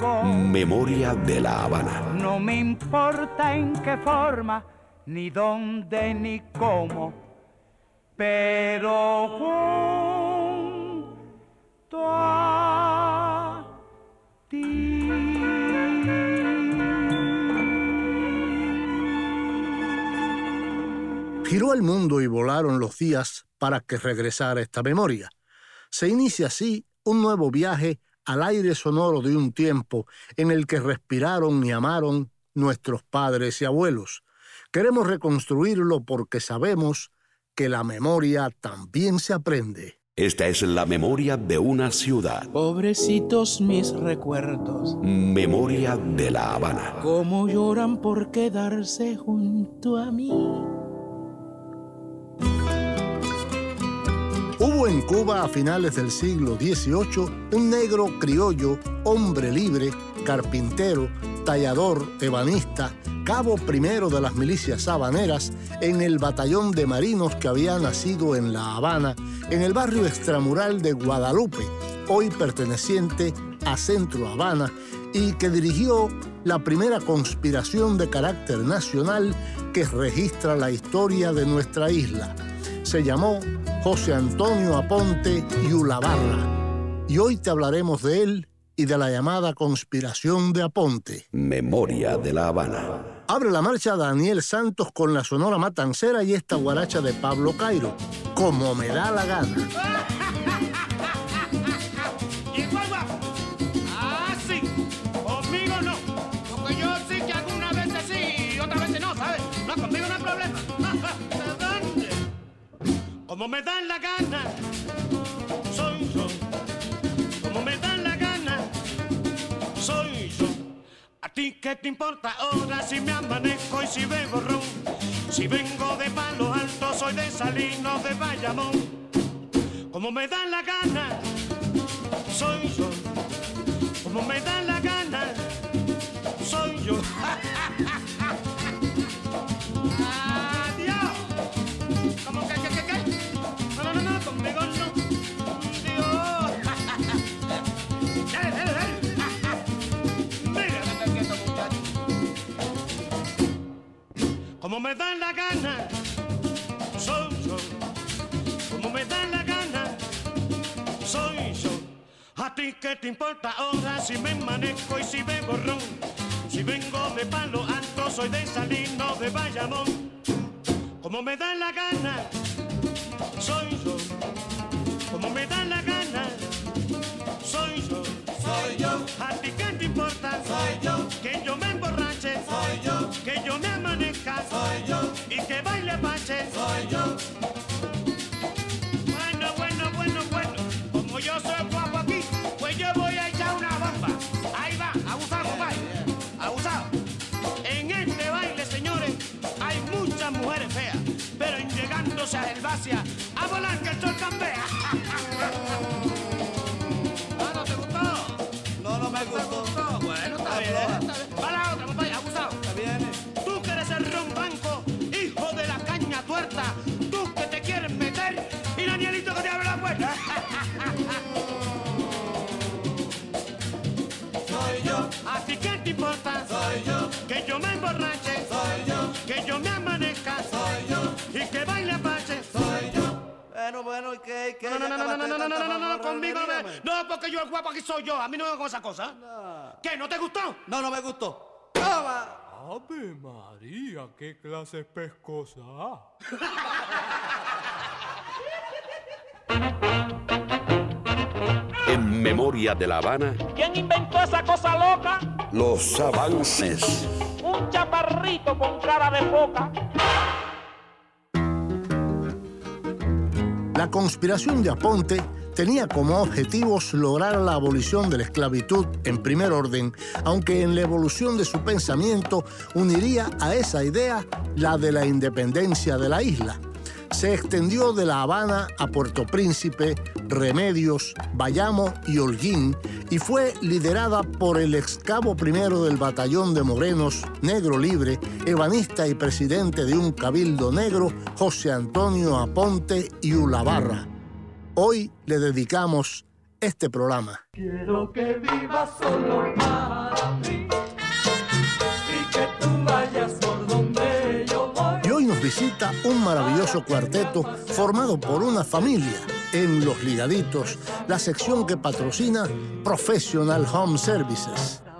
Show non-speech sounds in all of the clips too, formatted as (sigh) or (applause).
Memoria de la Habana. No me importa en qué forma, ni dónde, ni cómo, pero junto a ti. Giró el mundo y volaron los días para que regresara esta memoria. Se inicia así un nuevo viaje al aire sonoro de un tiempo en el que respiraron y amaron nuestros padres y abuelos. Queremos reconstruirlo porque sabemos que la memoria también se aprende. Esta es la memoria de una ciudad. Pobrecitos mis recuerdos, Memoria de la Habana. cómo lloran por quedarse junto a mí. Hubo en Cuba a finales del siglo XVIII un negro criollo, hombre libre, carpintero, tallador, ebanista, cabo primero de las milicias habaneras en el batallón de marinos que había nacido en La Habana, en el barrio extramural de Guadalupe, hoy perteneciente a Centro Habana, y que dirigió la primera conspiración de carácter nacional que registra la historia de nuestra isla. Se llamó José Antonio Aponte y Ulabarra. Y hoy te hablaremos de él y de la llamada conspiración de Aponte. Memoria de la Habana. Abre la marcha Daniel Santos con la Sonora Matancera y esta guaracha de Pablo Cairo, como me da la gana. Como me dan la gana, soy yo. Como me dan la gana, soy yo. ¿A ti qué te importa ahora si me amanezco y si bebo ron? Si vengo de Palo Alto, soy de Salinos, de Bayamón. Como me dan la gana, soy yo. Como me da la gana, soy yo. (laughs) Como me da la gana, soy yo. Como me da la gana, soy yo. ¿A ti qué te importa ahora si me manejo y si bebo ron? Si vengo de palo alto, soy de Salino, de Bayamón. Como me da la gana, soy yo. Como me da la gana, soy yo. Soy yo. ¿A ti qué te importa? Soy yo Soy yo. Yo, que yo me emborrache, soy yo, que yo me amanezca soy yo, y que baile apache. soy yo. Bueno, bueno, ¿y qué? ¿Y qué? No, no, no, no, no, no, no, no, no, no, no, no, conmigo no me- dígame. No, porque yo el guapo aquí soy yo, a mí no me con esa cosa. ¿Qué, no te gustó? No, no me gustó. ¡Toma! Ave María, qué clase pescosa. (laughs) En Memoria de la Habana, ¿Quién inventó esa cosa loca? los avances. Un chaparrito con cara de foca. La conspiración de Aponte tenía como objetivos lograr la abolición de la esclavitud en primer orden, aunque en la evolución de su pensamiento uniría a esa idea la de la independencia de la isla se extendió de La Habana a Puerto Príncipe, Remedios, Bayamo y Holguín y fue liderada por el ex cabo primero del batallón de Morenos, negro libre, ebanista y presidente de un cabildo negro, José Antonio Aponte y Ulabarra. Hoy le dedicamos este programa. Quiero que vivas solo para mí visita un maravilloso cuarteto formado por una familia en Los Ligaditos, la sección que patrocina Professional Home Services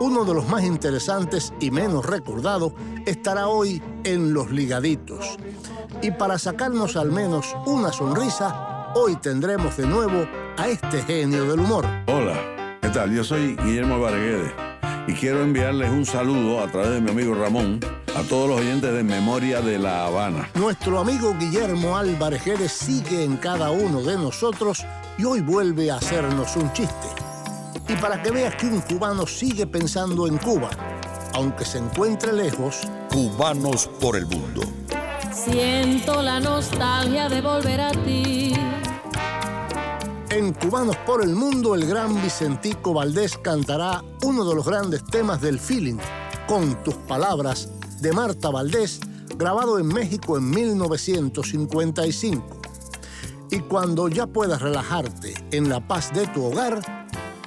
uno de los más interesantes y menos recordados, estará hoy en Los Ligaditos. Y para sacarnos al menos una sonrisa, hoy tendremos de nuevo a este genio del humor. Hola, ¿qué tal? Yo soy Guillermo Barguede y quiero enviarles un saludo a través de mi amigo Ramón a todos los oyentes de Memoria de La Habana. Nuestro amigo Guillermo Álvarez Jerez sigue en cada uno de nosotros y hoy vuelve a hacernos un chiste. Y para que veas que un cubano sigue pensando en Cuba, aunque se encuentre lejos, Cubanos por el mundo. Siento la nostalgia de volver a ti. En Cubanos por el Mundo, el gran Vicentico Valdés cantará uno de los grandes temas del feeling, Con tus palabras, de Marta Valdés, grabado en México en 1955. Y cuando ya puedas relajarte en la paz de tu hogar,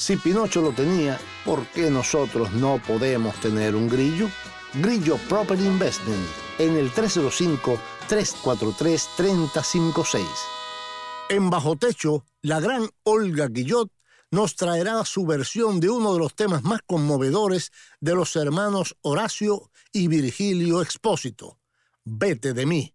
Si Pinocho lo tenía, ¿por qué nosotros no podemos tener un grillo? Grillo Property Investment en el 305-343-3056. En Bajo Techo, la gran Olga Guillot nos traerá su versión de uno de los temas más conmovedores de los hermanos Horacio y Virgilio Expósito, Vete de mí.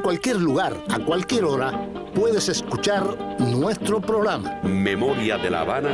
En cualquier lugar, a cualquier hora, puedes escuchar nuestro programa. Memoria de la Habana.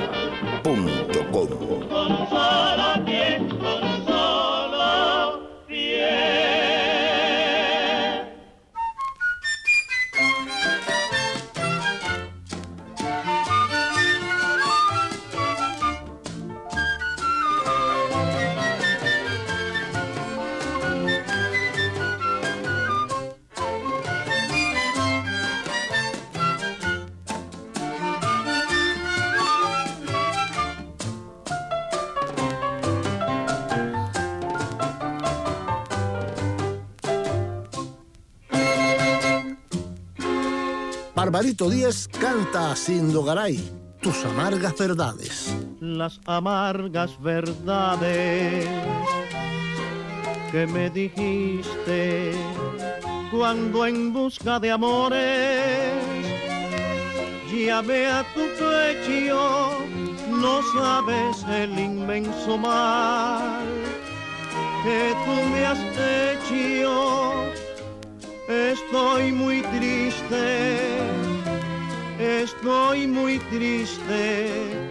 Barbarito Díez canta a Sindogaray, tus amargas verdades. las amargas verdades que me dijiste cuando en busca de amores llamé a tu pecho, no sabes el inmenso mal que tú me has hecho. Estoy muy triste, estoy muy triste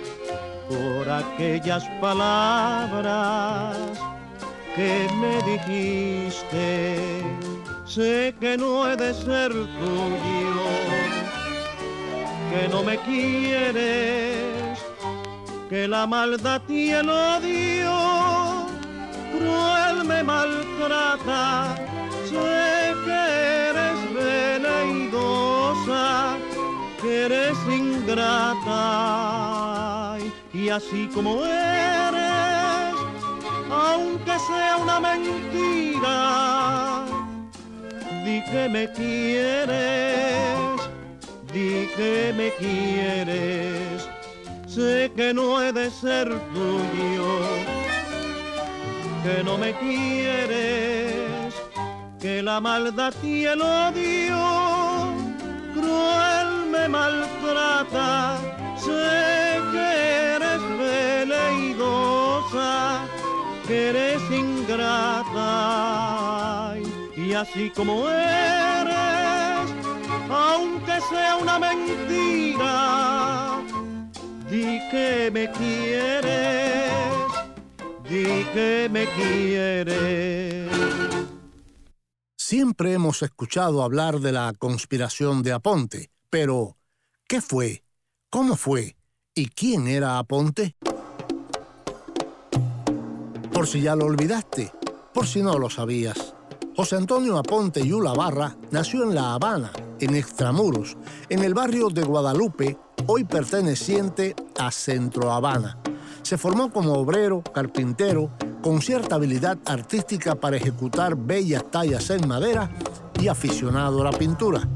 por aquellas palabras que me dijiste. sé que no he de ser tuyo, que no me quieres, que la maldad y el odio cruel me maltrata, sé que eres ingrata y así como eres, aunque sea una mentira, di que me quieres, di que me quieres, sé que no he de ser tuyo, que no me quieres, que la maldad y el odio maltrata, sé que eres veleidosa, que eres ingrata y así como eres, aunque sea una mentira, di que me quieres, di que me quieres. Siempre hemos escuchado hablar de la conspiración de Aponte, pero ¿qué fue? ¿Cómo fue? ¿Y quién era Aponte? Por si ya lo olvidaste, por si no lo sabías. José Antonio Aponte y Barra nació en La Habana, en Extramuros, en el barrio de Guadalupe, hoy perteneciente a Centro Habana. Se formó como obrero, carpintero, con cierta habilidad artística para ejecutar bellas tallas en madera y aficionado a la pintura.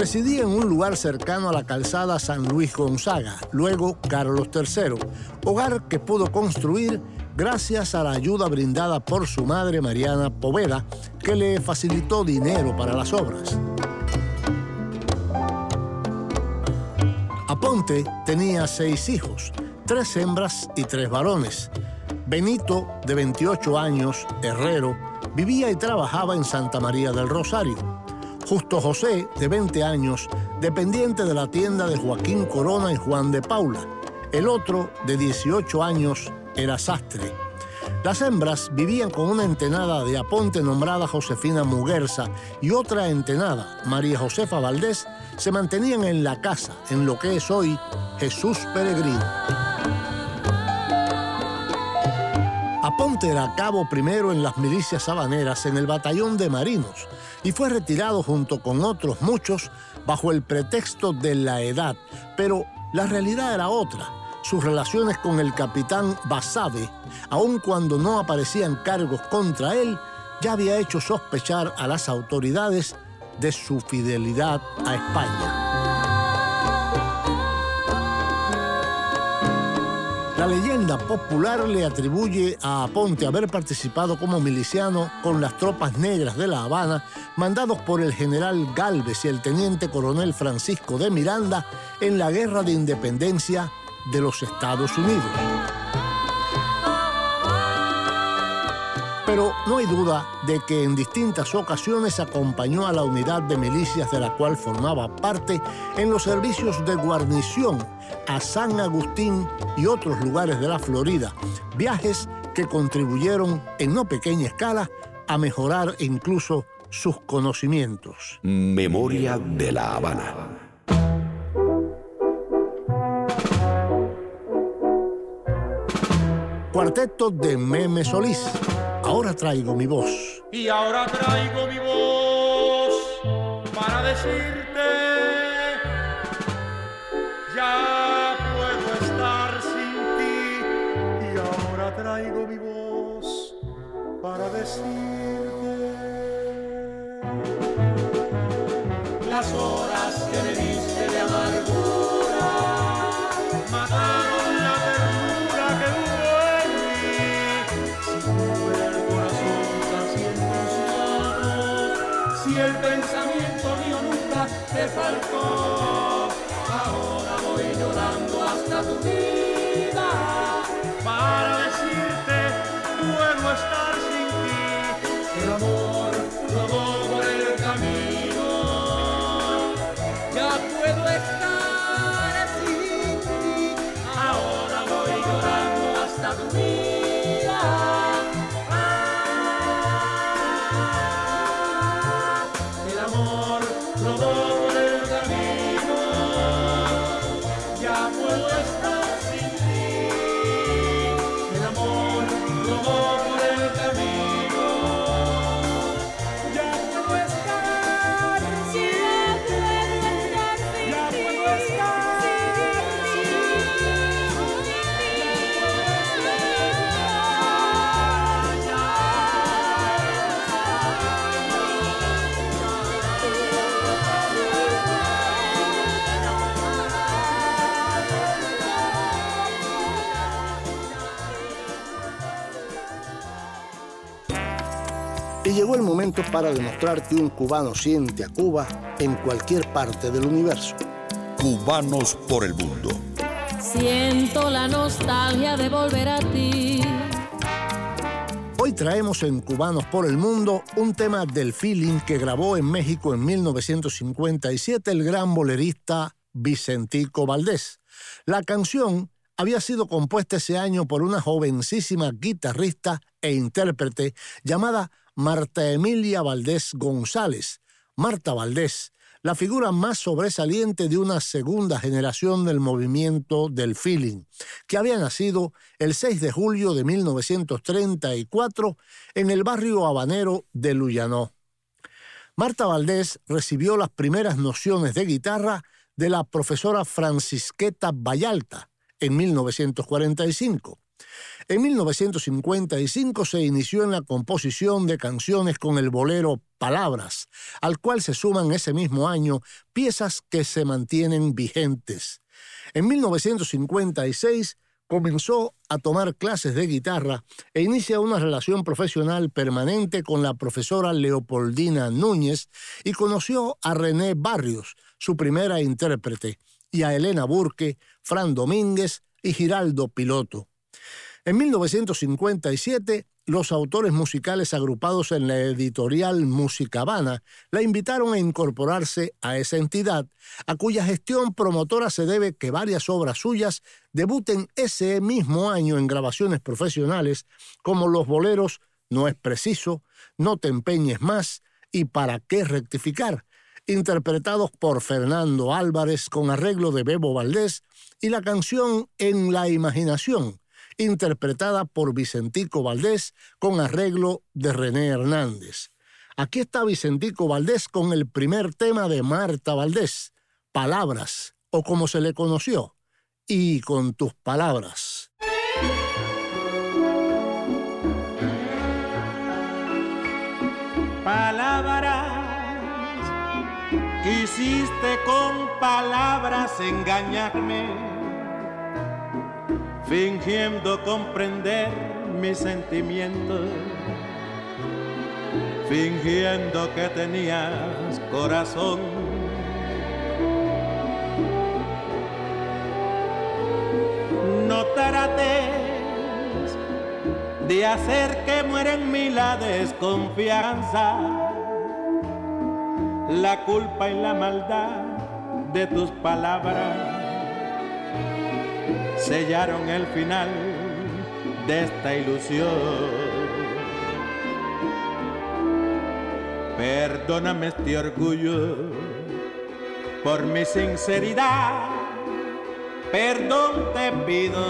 Residía en un lugar cercano a la calzada San Luis Gonzaga, luego Carlos III, hogar que pudo construir gracias a la ayuda brindada por su madre Mariana Poveda, que le facilitó dinero para las obras. Aponte tenía seis hijos, tres hembras y tres varones. Benito, de 28 años, herrero, vivía y trabajaba en Santa María del Rosario. Justo José, de 20 años, dependiente de la tienda de Joaquín Corona y Juan de Paula. El otro, de 18 años, era sastre. Las hembras vivían con una entenada de Aponte nombrada Josefina Muguerza y otra entenada, María Josefa Valdés, se mantenían en la casa, en lo que es hoy Jesús Peregrino. Aponte era cabo primero en las milicias sabaneras en el batallón de marinos y fue retirado junto con otros muchos bajo el pretexto de la edad, pero la realidad era otra. Sus relaciones con el capitán Basade, aun cuando no aparecían cargos contra él, ya había hecho sospechar a las autoridades de su fidelidad a España. La leyenda popular le atribuye a Aponte haber participado como miliciano con las tropas negras de La Habana, mandados por el general Galvez y el teniente coronel Francisco de Miranda en la Guerra de Independencia de los Estados Unidos. Pero no hay duda de que en distintas ocasiones acompañó a la unidad de milicias de la cual formaba parte en los servicios de guarnición a San Agustín y otros lugares de la Florida, viajes que contribuyeron en no pequeña escala a mejorar incluso sus conocimientos. Memoria de la Habana. Cuarteto de Meme Solís. Ahora traigo mi voz. Y ahora traigo mi voz para decirte, ya puedo estar sin ti. Y ahora traigo mi voz para decirte, las horas que me diste ahora voy llorando hasta tu vida para decirte puedo estar sin ti. El amor rodó por el camino, ya puedo estar sin ti. Ahora voy llorando hasta tu vida llegó el momento para demostrar que un cubano siente a Cuba en cualquier parte del universo. Cubanos por el mundo. Siento la nostalgia de volver a ti. Hoy traemos en Cubanos por el Mundo un tema del feeling que grabó en México en 1957 el gran bolerista Vicentico Valdés. La canción había sido compuesta ese año por una jovencísima guitarrista e intérprete llamada Marta Emilia Valdés González. Marta Valdés, la figura más sobresaliente de una segunda generación del movimiento del feeling, que había nacido el 6 de julio de 1934 en el barrio habanero de Luyanó. Marta Valdés recibió las primeras nociones de guitarra de la profesora Francisqueta Vallalta en 1945. En 1955 se inició en la composición de canciones con el bolero Palabras, al cual se suman ese mismo año piezas que se mantienen vigentes. En 1956 comenzó a tomar clases de guitarra e inicia una relación profesional permanente con la profesora Leopoldina Núñez y conoció a René Barrios, su primera intérprete, y a Elena Burke, Fran Domínguez y Giraldo Piloto. En 1957, los autores musicales agrupados en la editorial Musicabana la invitaron a incorporarse a esa entidad, a cuya gestión promotora se debe que varias obras suyas debuten ese mismo año en grabaciones profesionales, como los boleros No es preciso, No te empeñes más y Para qué rectificar, interpretados por Fernando Álvarez con arreglo de Bebo Valdés, y la canción En la imaginación, interpretada por Vicentico Valdés con arreglo de René Hernández. Aquí está Vicentico Valdés con el primer tema de Marta Valdés, Palabras, o como se le conoció, y con tus palabras. Palabras, quisiste con palabras engañarme fingiendo comprender mis sentimientos, fingiendo que tenías corazón. No trates de hacer que muera en mí la desconfianza, la culpa y la maldad de tus palabras sellaron el final de esta ilusión. Perdóname este orgullo por mi sinceridad, perdón te pido.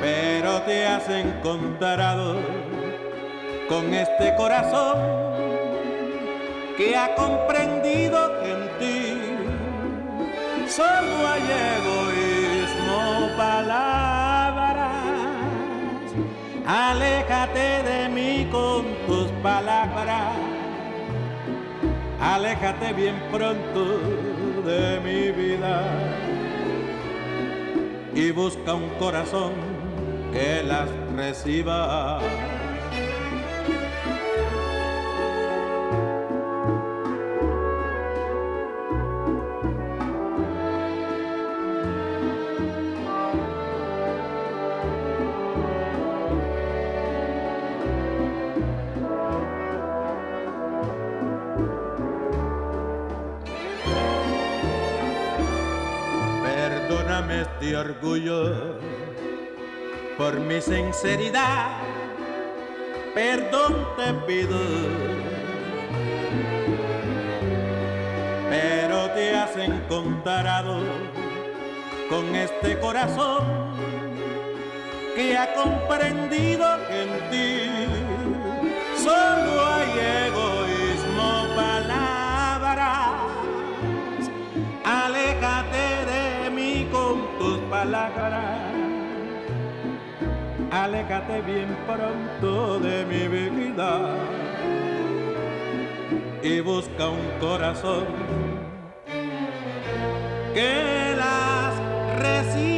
Pero te has encontrado con este corazón que ha comprendido solo hay egoísmo, palabras. Aléjate de mí con tus palabras. Aléjate bien pronto de mi vida y busca un corazón que las reciba. Por mi sinceridad. Perdón te pido, pero te has encontrado con este corazón que ha comprendido que en ti solo hay egoísmo, palabras. Aléjate bien pronto de mi vida y busca un corazón que las reciba.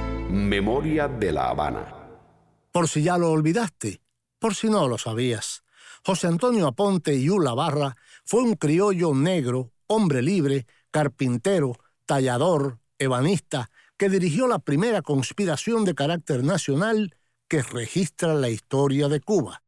Memoria de La Habana. Por si ya lo olvidaste, por si no lo sabías. José Antonio Aponte y Ula Barra fue un criollo negro, hombre libre, carpintero, tallador, ebanista, que dirigió la primera conspiración de carácter nacional que registra la historia de Cuba.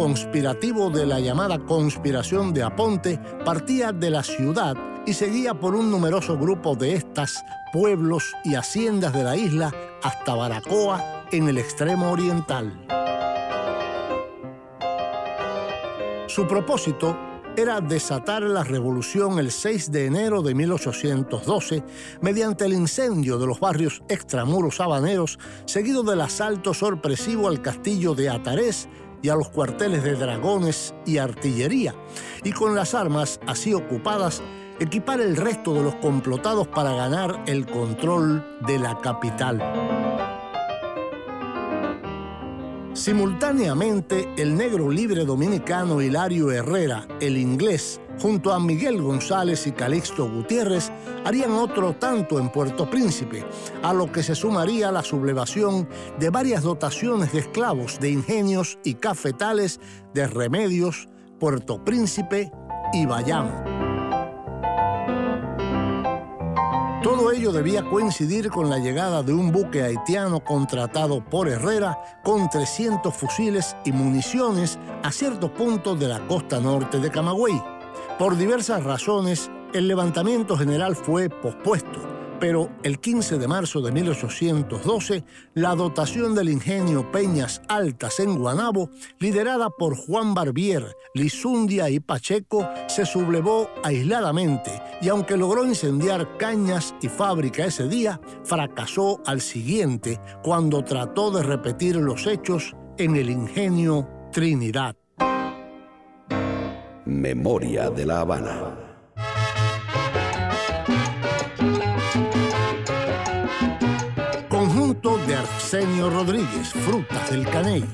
Conspirativo de la llamada conspiración de Aponte partía de la ciudad y seguía por un numeroso grupo de estas, pueblos y haciendas de la isla hasta Baracoa en el extremo oriental. Su propósito era desatar la revolución el 6 de enero de 1812 mediante el incendio de los barrios extramuros habaneros, seguido del asalto sorpresivo al castillo de Atarés y a los cuarteles de dragones y artillería, y con las armas así ocupadas equipar el resto de los complotados para ganar el control de la capital. Simultáneamente, el negro libre dominicano Hilario Herrera, el inglés, junto a Miguel González y Calixto Gutiérrez, harían otro tanto en Puerto Príncipe, a lo que se sumaría la sublevación de varias dotaciones de esclavos de ingenios y cafetales de Remedios, Puerto Príncipe y Bayamo. Todo ello debía coincidir con la llegada de un buque haitiano contratado por Herrera con 300 fusiles y municiones a ciertos puntos de la costa norte de Camagüey. Por diversas razones, el levantamiento general fue pospuesto pero el 15 de marzo de 1812, la dotación del ingenio Peñas Altas en Guanabo, liderada por Juan Barbier, Lizundia y Pacheco, se sublevó aisladamente y aunque logró incendiar cañas y fábrica ese día, fracasó al siguiente cuando trató de repetir los hechos en el ingenio Trinidad. Memoria de la Habana. Rodríguez, Frutas del Caney.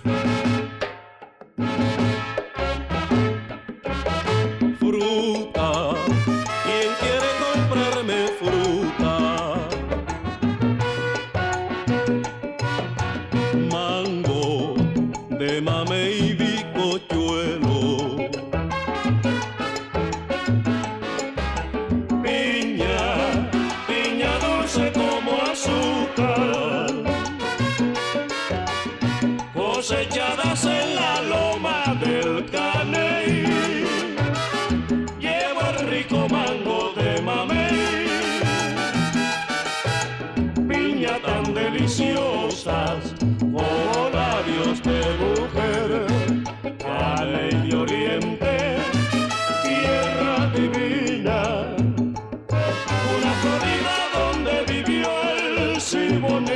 Simone.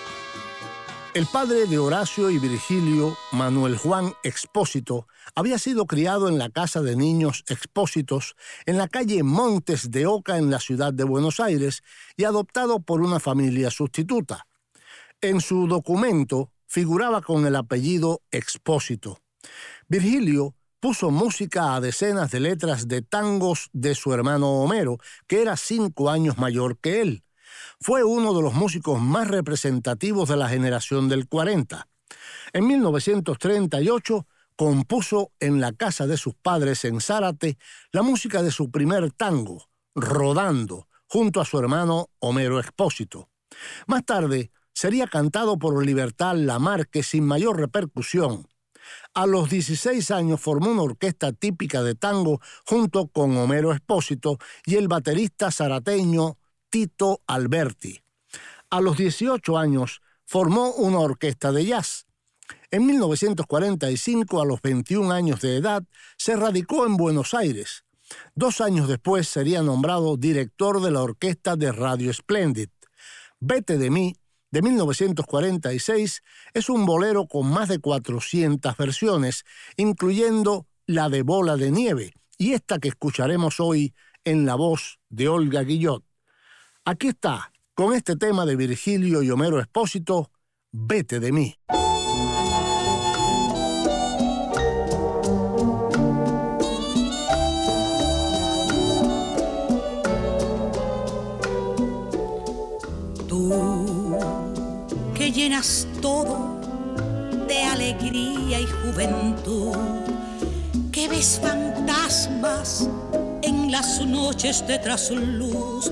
El padre de Horacio y Virgilio, Manuel Juan Expósito, había sido criado en la casa de niños Expósitos en la calle Montes de Oca en la ciudad de Buenos Aires y adoptado por una familia sustituta. En su documento figuraba con el apellido Expósito. Virgilio puso música a decenas de letras de tangos de su hermano Homero, que era cinco años mayor que él fue uno de los músicos más representativos de la generación del 40. En 1938 compuso en la casa de sus padres en Zárate la música de su primer tango, Rodando, junto a su hermano Homero Expósito. Más tarde sería cantado por Libertad Lamarque sin mayor repercusión. A los 16 años formó una orquesta típica de tango junto con Homero Expósito y el baterista zarateño Tito Alberti. A los 18 años formó una orquesta de jazz. En 1945, a los 21 años de edad, se radicó en Buenos Aires. Dos años después sería nombrado director de la orquesta de Radio Splendid. Vete de mí, de 1946, es un bolero con más de 400 versiones, incluyendo la de Bola de Nieve y esta que escucharemos hoy en la voz de Olga Guillot. Aquí está, con este tema de Virgilio y Homero Espósito, Vete de mí. Tú que llenas todo de alegría y juventud, que ves fantasmas en las noches de trasluz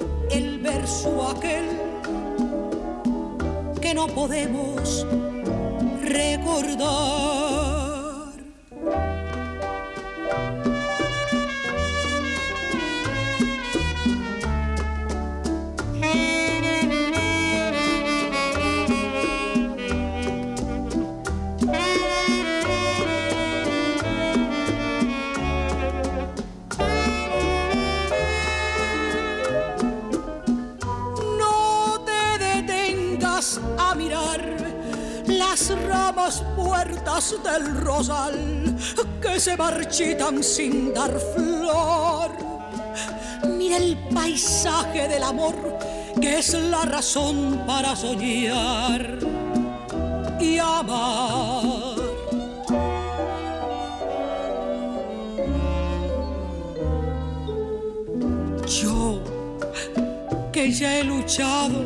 el verso aquel que no podemos recordar. Del rosal que se marchitan sin dar flor. Mira el paisaje del amor que es la razón para soñar y amar. Yo, que ya he luchado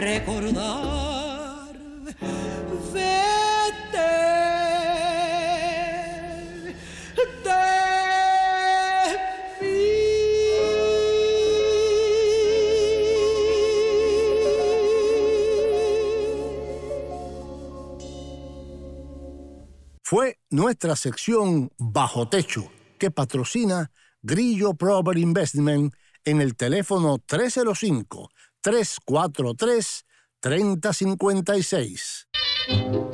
recordar. Fue nuestra sección Bajo Techo, que patrocina Grillo Proper Investment en el teléfono 305-343-3056.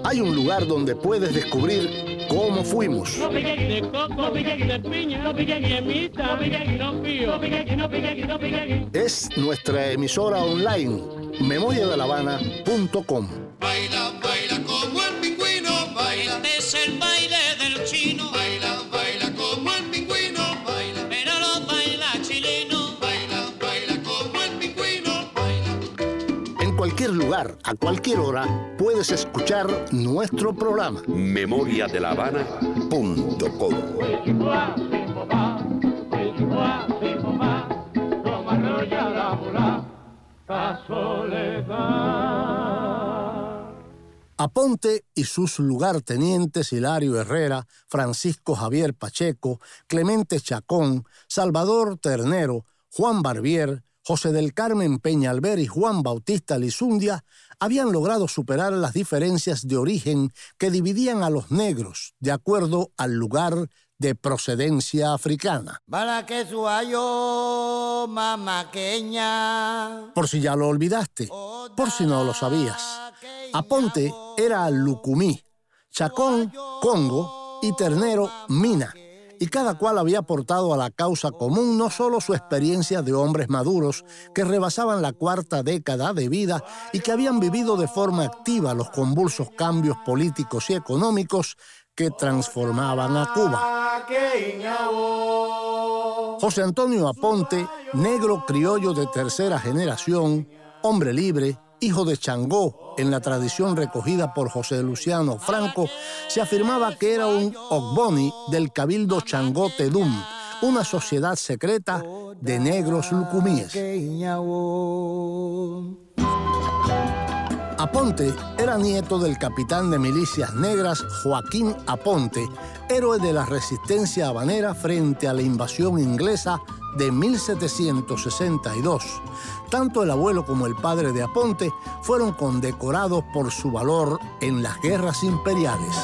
Hay un lugar donde puedes descubrir cómo fuimos, No pique de coco, no pique de piña, no pique de mita, no pique no pío, no pique no pique no pique es nuestra emisora online, memoriadelavana.com. Baila, baila como lugar, a cualquier hora, puedes escuchar nuestro programa. memoriadelavana.com Aponte y sus lugartenientes Hilario Herrera, Francisco Javier Pacheco, Clemente Chacón, Salvador Ternero, Juan Barbier, José del Carmen Peñalver y Juan Bautista Lizundia habían logrado superar las diferencias de origen que dividían a los negros de acuerdo al lugar de procedencia africana. Para que suayo mamaqueña. Por si ya lo olvidaste, por si no lo sabías. Aponte era Lucumí, Chacón, Congo y Ternero, Mina. Y cada cual había aportado a la causa común no solo su experiencia de hombres maduros que rebasaban la cuarta década de vida y que habían vivido de forma activa los convulsos cambios políticos y económicos que transformaban a Cuba. José Antonio Aponte, negro criollo de tercera generación, hombre libre, hijo de Changó, en la tradición recogida por José Luciano Franco, se afirmaba que era un Ogboni del Cabildo Changó Tedum, una sociedad secreta de negros lucumíes. Aponte era nieto del capitán de milicias negras Joaquín Aponte, héroe de la resistencia habanera frente a la invasión inglesa de 1762. Tanto el abuelo como el padre de Aponte fueron condecorados por su valor en las guerras imperiales.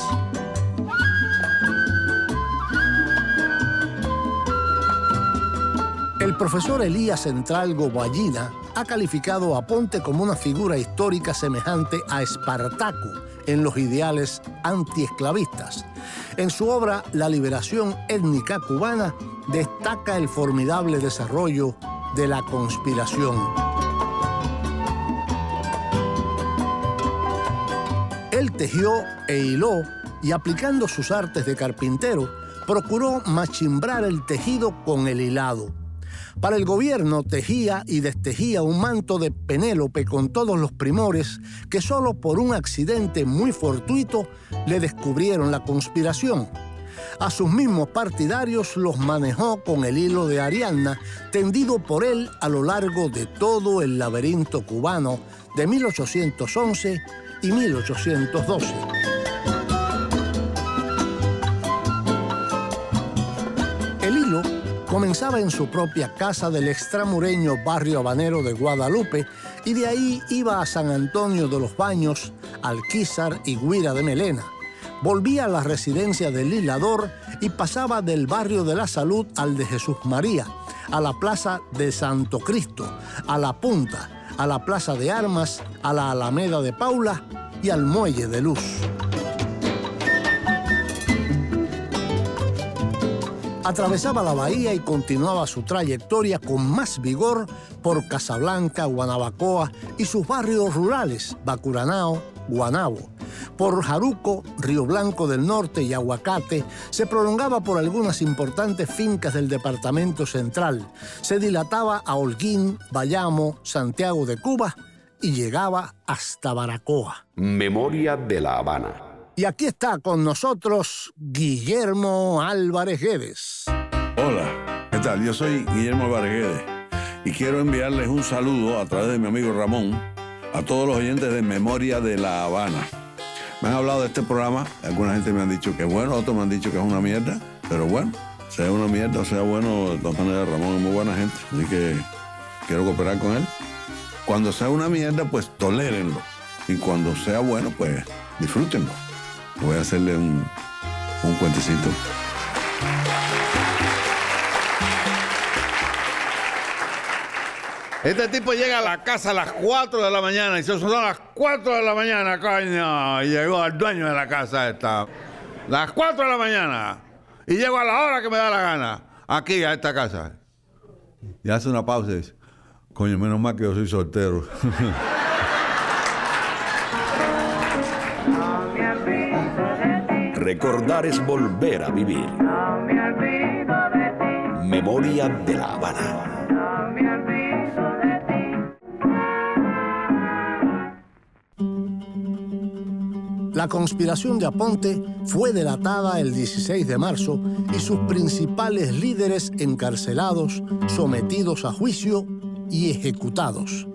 El profesor Elías Centralgo Ballina ha calificado a Ponte como una figura histórica semejante a Espartaco en los ideales antiesclavistas. En su obra La liberación étnica cubana destaca el formidable desarrollo de la conspiración. Él tejió e hiló y aplicando sus artes de carpintero, procuró machimbrar el tejido con el hilado. Para el gobierno tejía y destejía un manto de Penélope con todos los primores que solo por un accidente muy fortuito le descubrieron la conspiración. A sus mismos partidarios los manejó con el hilo de Ariadna tendido por él a lo largo de todo el laberinto cubano de 1811 y 1812. El hilo Comenzaba en su propia casa del extramureño barrio habanero de Guadalupe y de ahí iba a San Antonio de los Baños, Alquizar y Guira de Melena. Volvía a la residencia del Hilador y pasaba del barrio de la Salud al de Jesús María, a la plaza de Santo Cristo, a la Punta, a la plaza de Armas, a la Alameda de Paula y al Muelle de Luz. Atravesaba la bahía y continuaba su trayectoria con más vigor por Casablanca, Guanabacoa y sus barrios rurales, Bacuranao, Guanabo. Por Jaruco, Río Blanco del Norte y Aguacate, se prolongaba por algunas importantes fincas del departamento central. Se dilataba a Holguín, Bayamo, Santiago de Cuba y llegaba hasta Baracoa. Memoria de la Habana. Y aquí está con nosotros Guillermo Álvarez Guedes. Hola, ¿qué tal? Yo soy Guillermo Álvarez Guedes y quiero enviarles un saludo a través de mi amigo Ramón a todos los oyentes de Memoria de la Habana. Me han hablado de este programa, alguna gente me han dicho que es bueno, otros me han dicho que es una mierda, pero bueno, sea una mierda o sea bueno, de todas maneras Ramón es muy buena gente, así que quiero cooperar con él. Cuando sea una mierda, pues tolérenlo. Y cuando sea bueno, pues disfrútenlo. Voy a hacerle un, un cuentecito. Este tipo llega a la casa a las 4 de la mañana y se son las 4 de la mañana, coño. Y llegó al dueño de la casa esta. Las 4 de la mañana. Y llego a la hora que me da la gana. Aquí, a esta casa. Y hace una pausa y dice, coño, menos mal que yo soy soltero. (laughs) Recordar es volver a vivir. Memoria de la Habana. La conspiración de Aponte fue delatada el 16 de marzo y sus principales líderes encarcelados, sometidos a juicio y ejecutados.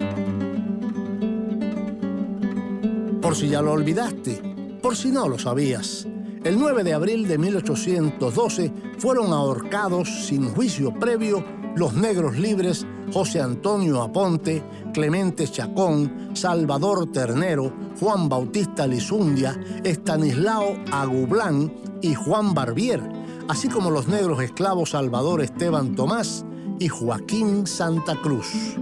Por si ya lo olvidaste, por si no lo sabías, el 9 de abril de 1812 fueron ahorcados sin juicio previo los negros libres José Antonio Aponte, Clemente Chacón, Salvador Ternero, Juan Bautista Lizundia, Estanislao Agublán y Juan Barbier, así como los negros esclavos Salvador Esteban Tomás y Joaquín Santa Cruz.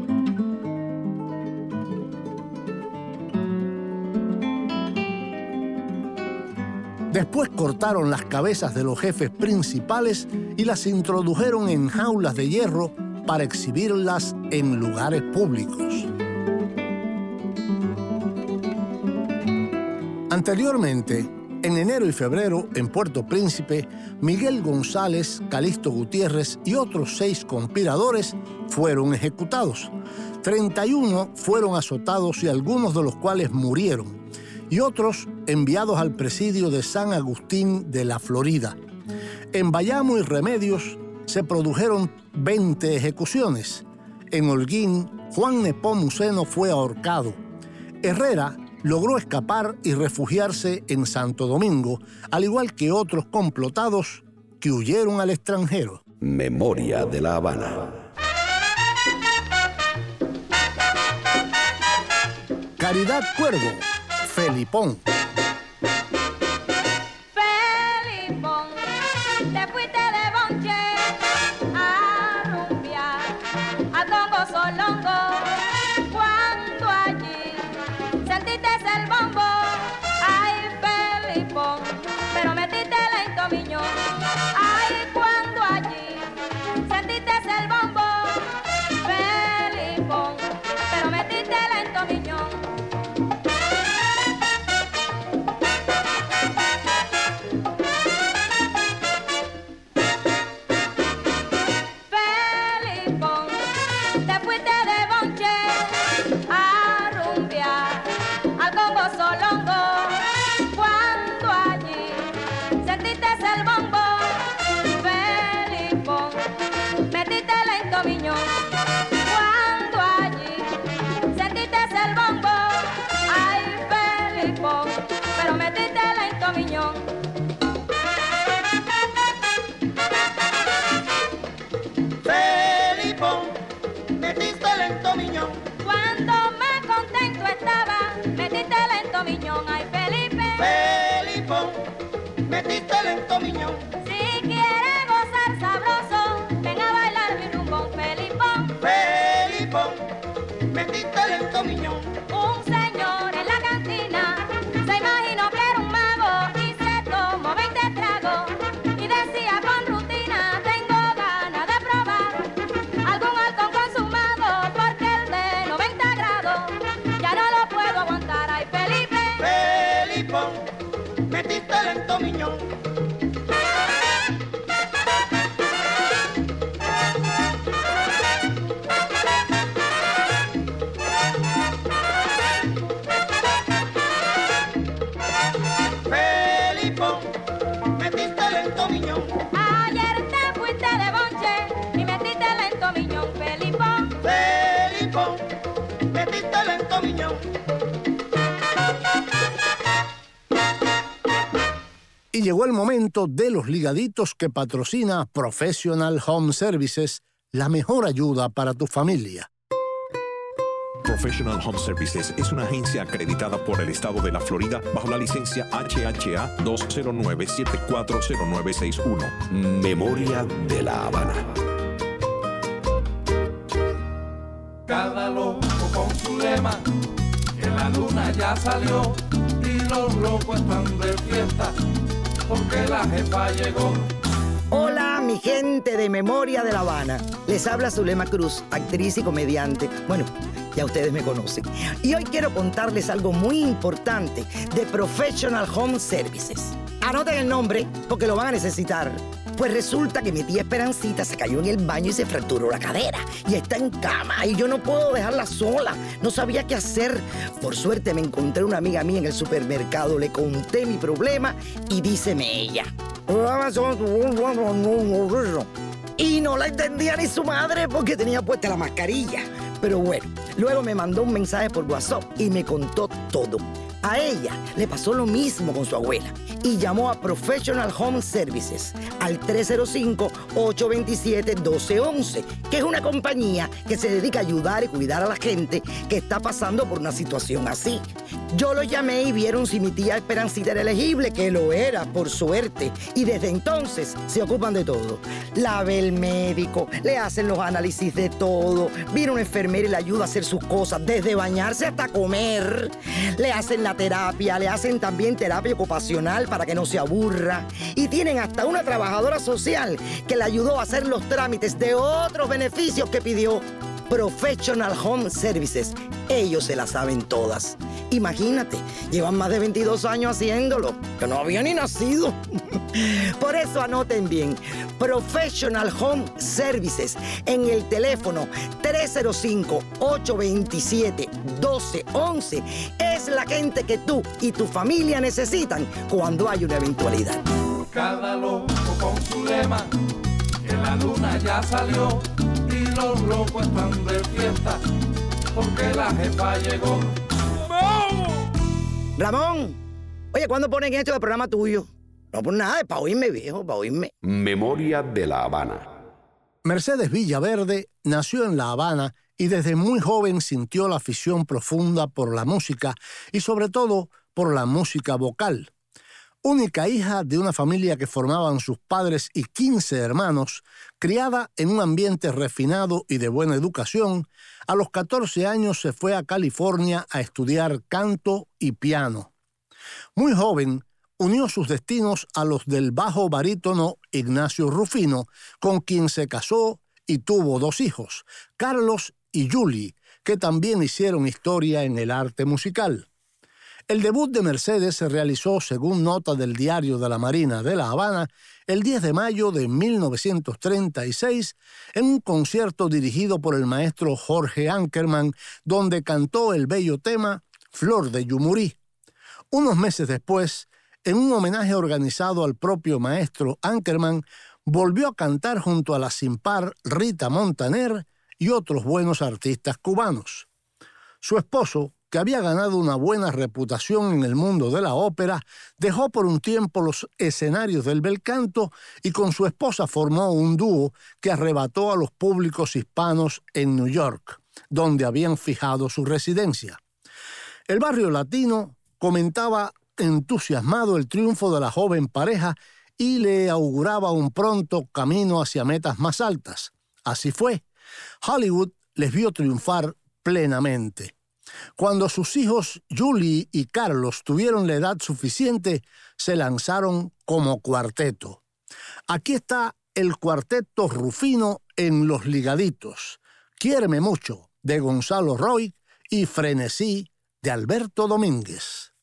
Después cortaron las cabezas de los jefes principales y las introdujeron en jaulas de hierro para exhibirlas en lugares públicos. Anteriormente, en enero y febrero, en Puerto Príncipe, Miguel González, Calixto Gutiérrez y otros seis conspiradores fueron ejecutados. 31 fueron azotados y algunos de los cuales murieron, y otros enviados al presidio de San Agustín de la Florida. En Bayamo y Remedios se produjeron 20 ejecuciones. En Holguín, Juan Nepomuceno fue ahorcado. Herrera logró escapar y refugiarse en Santo Domingo, al igual que otros complotados que huyeron al extranjero. Memoria de la Habana. Caridad Cuervo. Felipón, te fuiste llegó el momento de los ligaditos que patrocina Professional Home Services, la mejor ayuda para tu familia. Professional Home Services es una agencia acreditada por el estado de la Florida bajo la licencia HHA 209-740961. Memoria de la Habana. Cada loco con su lema, que la luna ya salió y los locos están de fiesta, porque la jefa llegó. Hola, mi gente de Memoria de La Habana. Les habla Zulema Cruz, actriz y comediante. Bueno, ya ustedes me conocen. Y hoy quiero contarles algo muy importante de Professional Home Services. Anoten el nombre porque lo van a necesitar. Pues resulta que mi tía Esperancita se cayó en el baño y se fracturó la cadera. Y está en cama y yo no puedo dejarla sola. No sabía qué hacer. Por suerte me encontré una amiga mía en el supermercado. Le conté mi problema y díceme ella. Y no la entendía ni su madre porque tenía puesta la mascarilla. Pero bueno, luego me mandó un mensaje por WhatsApp y me contó todo. A ella le pasó lo mismo con su abuela y llamó a Professional Home Services al 305-827-1211, que es una compañía que se dedica a ayudar y cuidar a la gente que está pasando por una situación así. Yo lo llamé y vieron si mi tía Esperancita era elegible, que lo era, por suerte. Y desde entonces se ocupan de todo. La ve el médico, le hacen los análisis de todo. Viene una enfermera y le ayuda a hacer sus cosas, desde bañarse hasta comer. Le hacen la terapia, le hacen también terapia ocupacional para que no se aburra. Y tienen hasta una trabajadora social que le ayudó a hacer los trámites de otros beneficios que pidió. Professional Home Services. Ellos se la saben todas. Imagínate, llevan más de 22 años haciéndolo. Yo no había ni nacido. (laughs) Por eso anoten bien. Professional Home Services en el teléfono 305-827-1211 es la gente que tú y tu familia necesitan cuando hay una eventualidad. Cada loco con su lema, que la luna ya salió y los locos están de fiesta, porque la jefa llegó. Ramón, oye, ¿cuándo ponen esto del programa tuyo? No, por nada, es para oírme, viejo, para oírme. Memoria de la Habana. Mercedes Villaverde nació en La Habana y desde muy joven sintió la afición profunda por la música y sobre todo por la música vocal. Única hija de una familia que formaban sus padres y 15 hermanos, criada en un ambiente refinado y de buena educación, a los 14 años se fue a California a estudiar canto y piano. Muy joven, unió sus destinos a los del bajo barítono Ignacio Rufino, con quien se casó y tuvo dos hijos, Carlos y Julie, que también hicieron historia en el arte musical. El debut de Mercedes se realizó, según nota del Diario de la Marina de La Habana, el 10 de mayo de 1936 en un concierto dirigido por el maestro Jorge Ankerman, donde cantó el bello tema Flor de Yumurí. Unos meses después, en un homenaje organizado al propio maestro Ankerman, volvió a cantar junto a la sin par Rita Montaner y otros buenos artistas cubanos. Su esposo, que había ganado una buena reputación en el mundo de la ópera, dejó por un tiempo los escenarios del bel canto y con su esposa formó un dúo que arrebató a los públicos hispanos en New York, donde habían fijado su residencia. El barrio latino comentaba entusiasmado el triunfo de la joven pareja y le auguraba un pronto camino hacia metas más altas. Así fue. Hollywood les vio triunfar plenamente. Cuando sus hijos Julie y Carlos tuvieron la edad suficiente, se lanzaron como cuarteto. Aquí está el cuarteto Rufino en Los Ligaditos, Quiéreme mucho de Gonzalo Roy y Frenesí de Alberto Domínguez.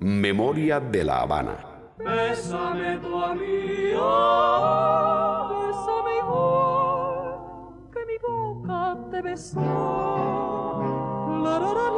Memoria de la Habana. Bésame tú a mí, oh, bésame igual que mi boca te besó. La, la, la,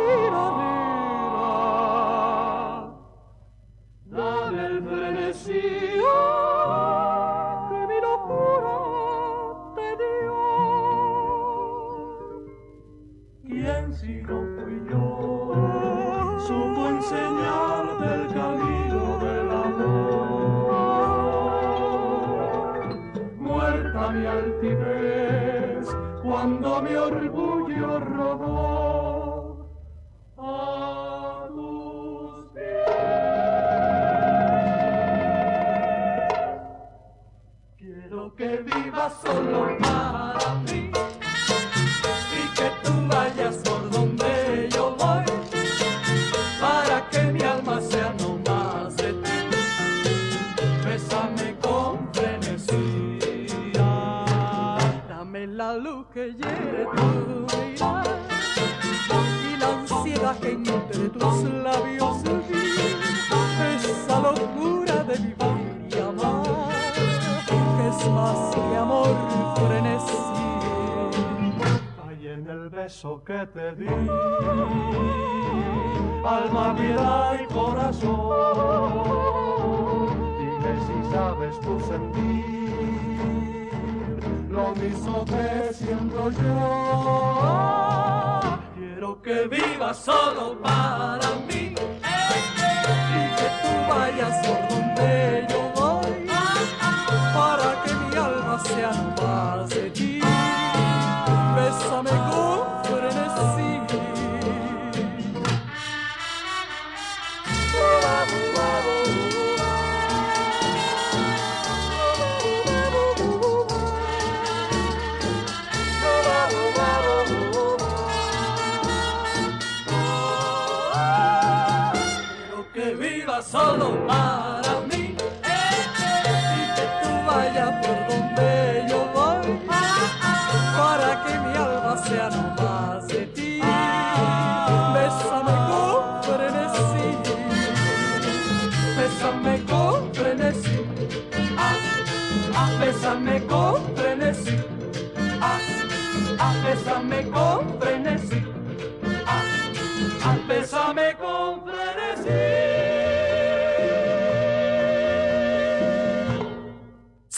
beso que te di, alma, vida y corazón. Dime si sabes tu sentir, lo mismo que siento yo. Quiero que vivas solo para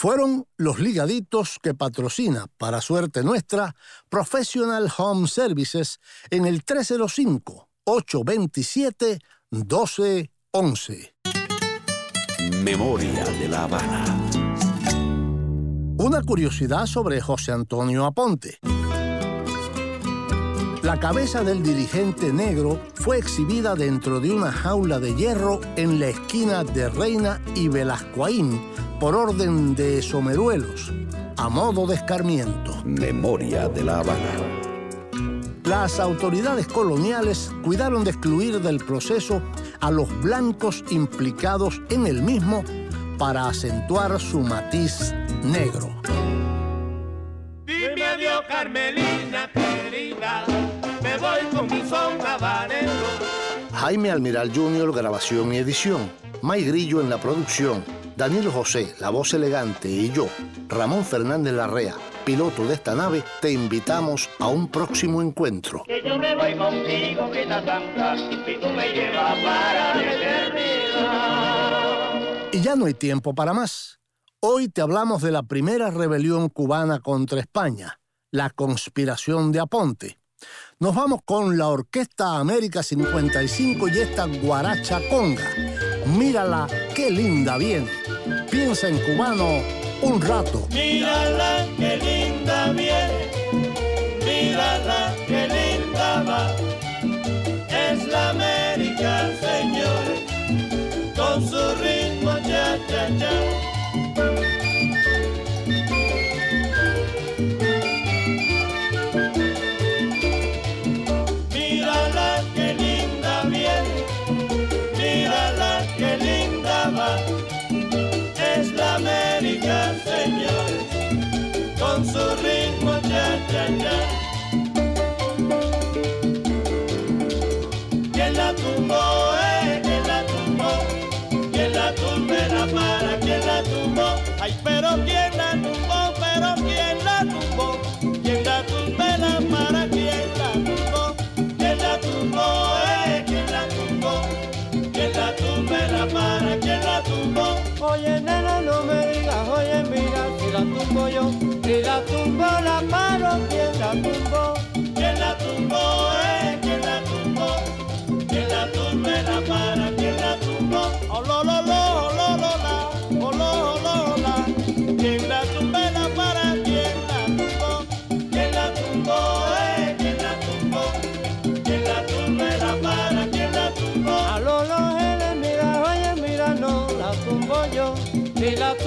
Fueron los ligaditos que patrocina, para suerte nuestra, Professional Home Services en el 305-827-1211. Memoria de la Habana. Una curiosidad sobre José Antonio Aponte. La cabeza del dirigente negro fue exhibida dentro de una jaula de hierro en la esquina de Reina y Velascoaín por orden de Someruelos, a modo de escarmiento. Memoria de la Habana. Las autoridades coloniales cuidaron de excluir del proceso a los blancos implicados en el mismo para acentuar su matiz negro. Dime adiós, Carmelina querida, me voy con mi son habanero. Jaime Almiral Jr., grabación y edición. May Grillo en la producción. Daniel José, la voz elegante, y yo, Ramón Fernández Larrea, piloto de esta nave, te invitamos a un próximo encuentro. Que yo me voy contigo, santa, y tú me llevas para la eternidad. Y ya no hay tiempo para más. Hoy te hablamos de la primera rebelión cubana contra España, la conspiración de Aponte. Nos vamos con la Orquesta América 55 y esta guaracha conga. Mírala, qué linda viene. Piensa en cubano un rato. Mírala, qué Oye, nena, no me digas, oye, mira, si la tumbo yo, si la tumbo la paro, ¿quién la tumbó? Si